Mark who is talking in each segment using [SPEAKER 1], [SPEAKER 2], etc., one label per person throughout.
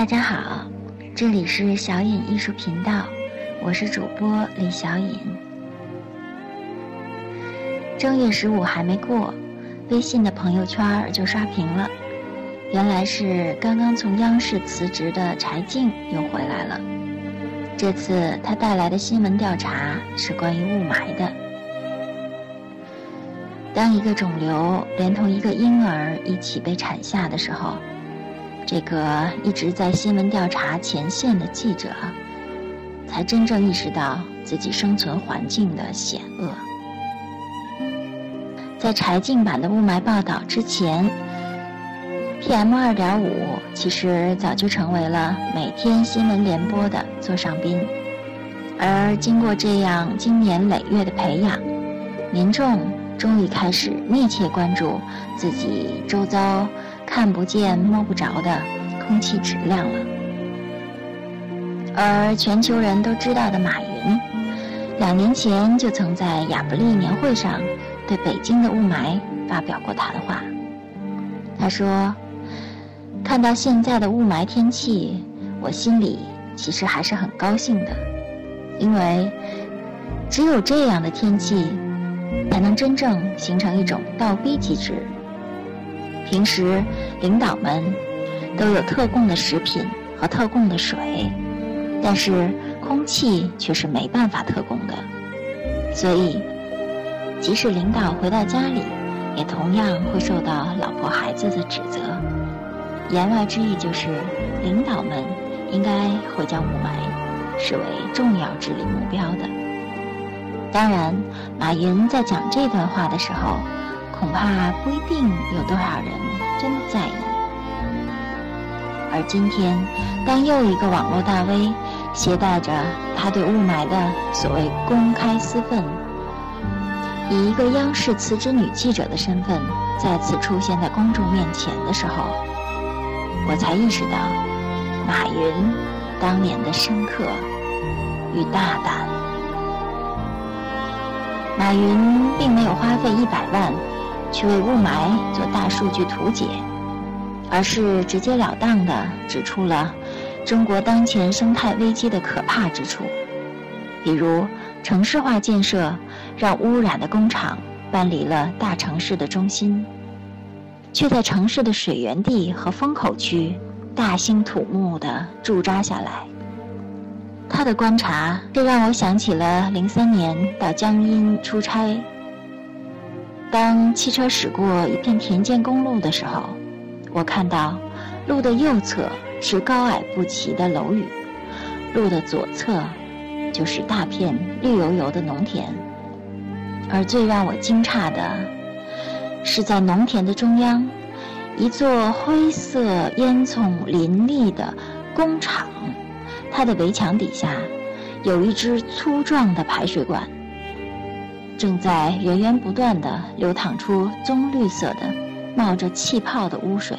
[SPEAKER 1] 大家好，这里是小尹艺术频道，我是主播李小尹。正月十五还没过，微信的朋友圈就刷屏了，原来是刚刚从央视辞职的柴静又回来了。这次他带来的新闻调查是关于雾霾的。当一个肿瘤连同一个婴儿一起被产下的时候。这个一直在新闻调查前线的记者，才真正意识到自己生存环境的险恶。在柴静版的雾霾报道之前，PM 二点五其实早就成为了每天新闻联播的座上宾。而经过这样经年累月的培养，民众终于开始密切关注自己周遭。看不见摸不着的空气质量了，而全球人都知道的马云，两年前就曾在亚布力年会上对北京的雾霾发表过谈话。他说：“看到现在的雾霾天气，我心里其实还是很高兴的，因为只有这样的天气，才能真正形成一种倒逼机制。”平时，领导们都有特供的食品和特供的水，但是空气却是没办法特供的。所以，即使领导回到家里，也同样会受到老婆孩子的指责。言外之意就是，领导们应该会将雾霾视为重要治理目标的。当然，马云在讲这段话的时候。恐怕不一定有多少人真的在意。而今天，当又一个网络大 V 携带着他对雾霾的所谓公开私愤，以一个央视辞职女记者的身份再次出现在公众面前的时候，我才意识到马云当年的深刻与大胆。马云并没有花费一百万。去为雾霾做大数据图解，而是直截了当地指出了中国当前生态危机的可怕之处，比如城市化建设让污染的工厂搬离了大城市的中心，却在城市的水源地和风口区大兴土木地驻扎下来。他的观察，这让我想起了零三年到江阴出差。当汽车驶过一片田间公路的时候，我看到路的右侧是高矮不齐的楼宇，路的左侧就是大片绿油油的农田。而最让我惊诧的是，在农田的中央，一座灰色烟囱林立的工厂，它的围墙底下有一只粗壮的排水管。正在源源不断地流淌出棕绿色的、冒着气泡的污水。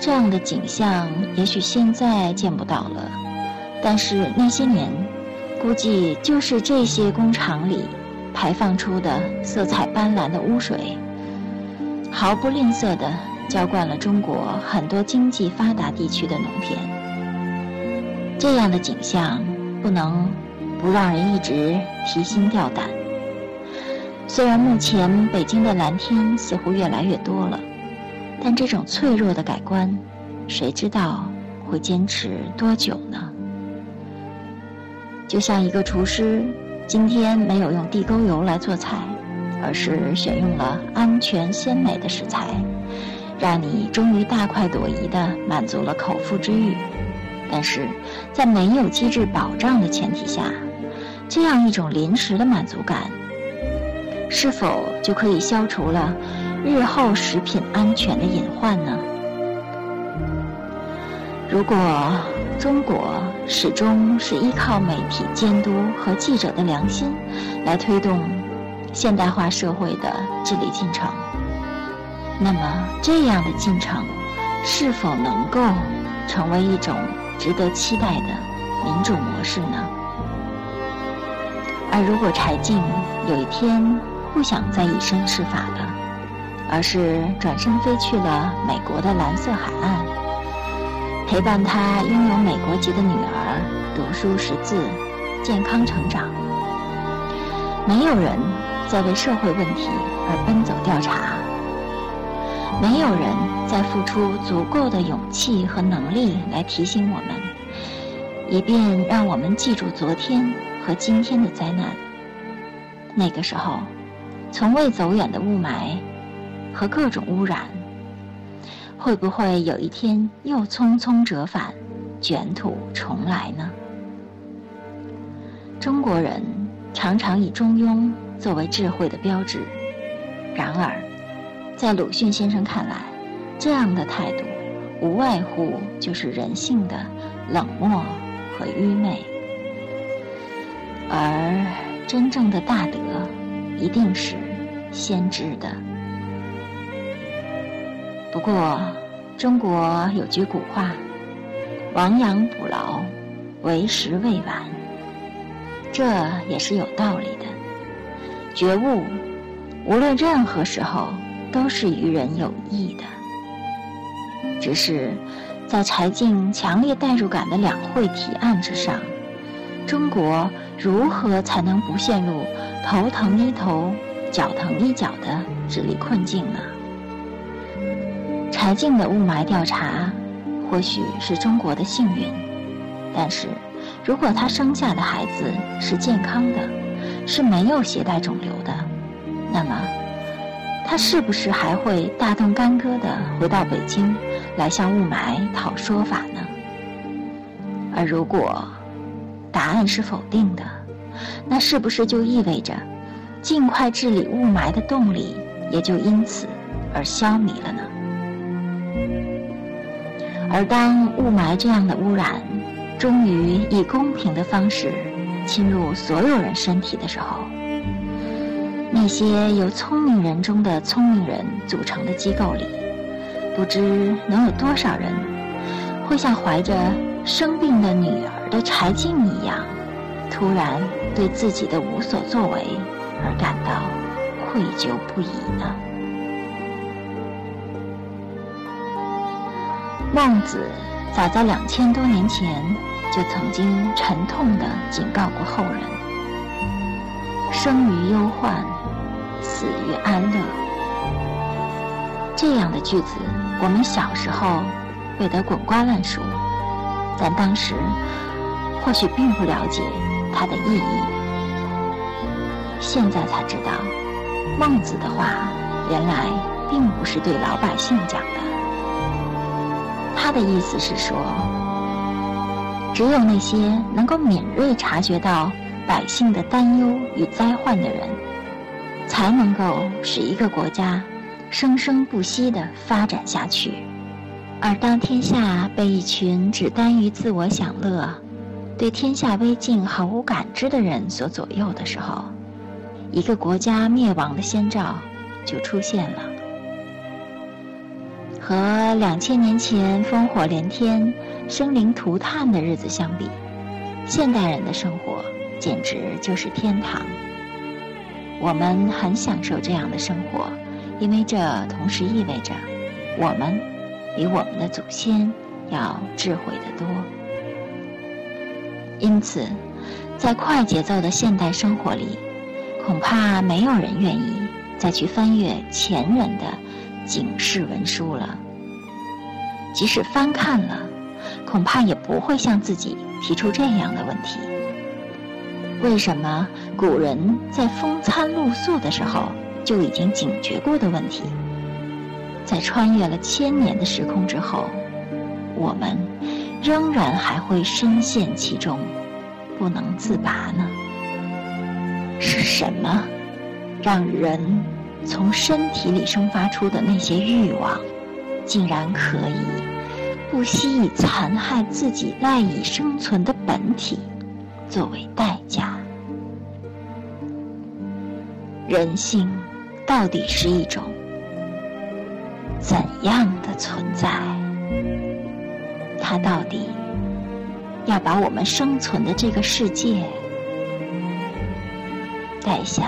[SPEAKER 1] 这样的景象也许现在见不到了，但是那些年，估计就是这些工厂里排放出的色彩斑斓的污水，毫不吝啬地浇灌了中国很多经济发达地区的农田。这样的景象不能。不让人一直提心吊胆。虽然目前北京的蓝天似乎越来越多了，但这种脆弱的改观，谁知道会坚持多久呢？就像一个厨师，今天没有用地沟油来做菜，而是选用了安全鲜美的食材，让你终于大快朵颐地满足了口腹之欲。但是在没有机制保障的前提下，这样一种临时的满足感，是否就可以消除了日后食品安全的隐患呢？如果中国始终是依靠媒体监督和记者的良心来推动现代化社会的治理进程，那么这样的进程是否能够成为一种值得期待的民主模式呢？而如果柴静有一天不想再以身试法了，而是转身飞去了美国的蓝色海岸，陪伴他拥有美国籍的女儿读书识字、健康成长。没有人在为社会问题而奔走调查，没有人在付出足够的勇气和能力来提醒我们，以便让我们记住昨天和今天的灾难。那个时候，从未走远的雾霾和各种污染，会不会有一天又匆匆折返，卷土重来呢？中国人。常常以中庸作为智慧的标志，然而，在鲁迅先生看来，这样的态度无外乎就是人性的冷漠和愚昧。而真正的大德，一定是先知的。不过，中国有句古话：“亡羊补牢，为时未晚。”这也是有道理的。觉悟，无论任何时候都是于人有益的。只是，在柴静强烈代入感的两会提案之上，中国如何才能不陷入头疼医头、脚疼医脚的智力困境呢？柴静的雾霾调查，或许是中国的幸运，但是。如果她生下的孩子是健康的，是没有携带肿瘤的，那么她是不是还会大动干戈的回到北京来向雾霾讨说法呢？而如果答案是否定的，那是不是就意味着尽快治理雾霾的动力也就因此而消弭了呢？而当雾霾这样的污染，终于以公平的方式侵入所有人身体的时候，那些由聪明人中的聪明人组成的机构里，不知能有多少人会像怀着生病的女儿的柴静一样，突然对自己的无所作为而感到愧疚不已呢？孟子。早在两千多年前，就曾经沉痛地警告过后人：“生于忧患，死于安乐。”这样的句子，我们小时候背得滚瓜烂熟，但当时或许并不了解它的意义。现在才知道，孟子的话原来并不是对老百姓讲的。他的意思是说，只有那些能够敏锐察觉到百姓的担忧与灾患的人，才能够使一个国家生生不息地发展下去。而当天下被一群只耽于自我享乐、对天下危境毫无感知的人所左右的时候，一个国家灭亡的先兆就出现了。和两千年前烽火连天、生灵涂炭的日子相比，现代人的生活简直就是天堂。我们很享受这样的生活，因为这同时意味着我们比我们的祖先要智慧得多。因此，在快节奏的现代生活里，恐怕没有人愿意再去翻阅前人的。警示文书了，即使翻看了，恐怕也不会向自己提出这样的问题：为什么古人在风餐露宿的时候就已经警觉过的问题，在穿越了千年的时空之后，我们仍然还会深陷其中，不能自拔呢？是什么让人？从身体里生发出的那些欲望，竟然可以不惜以残害自己赖以生存的本体作为代价。人性到底是一种怎样的存在？它到底要把我们生存的这个世界带向？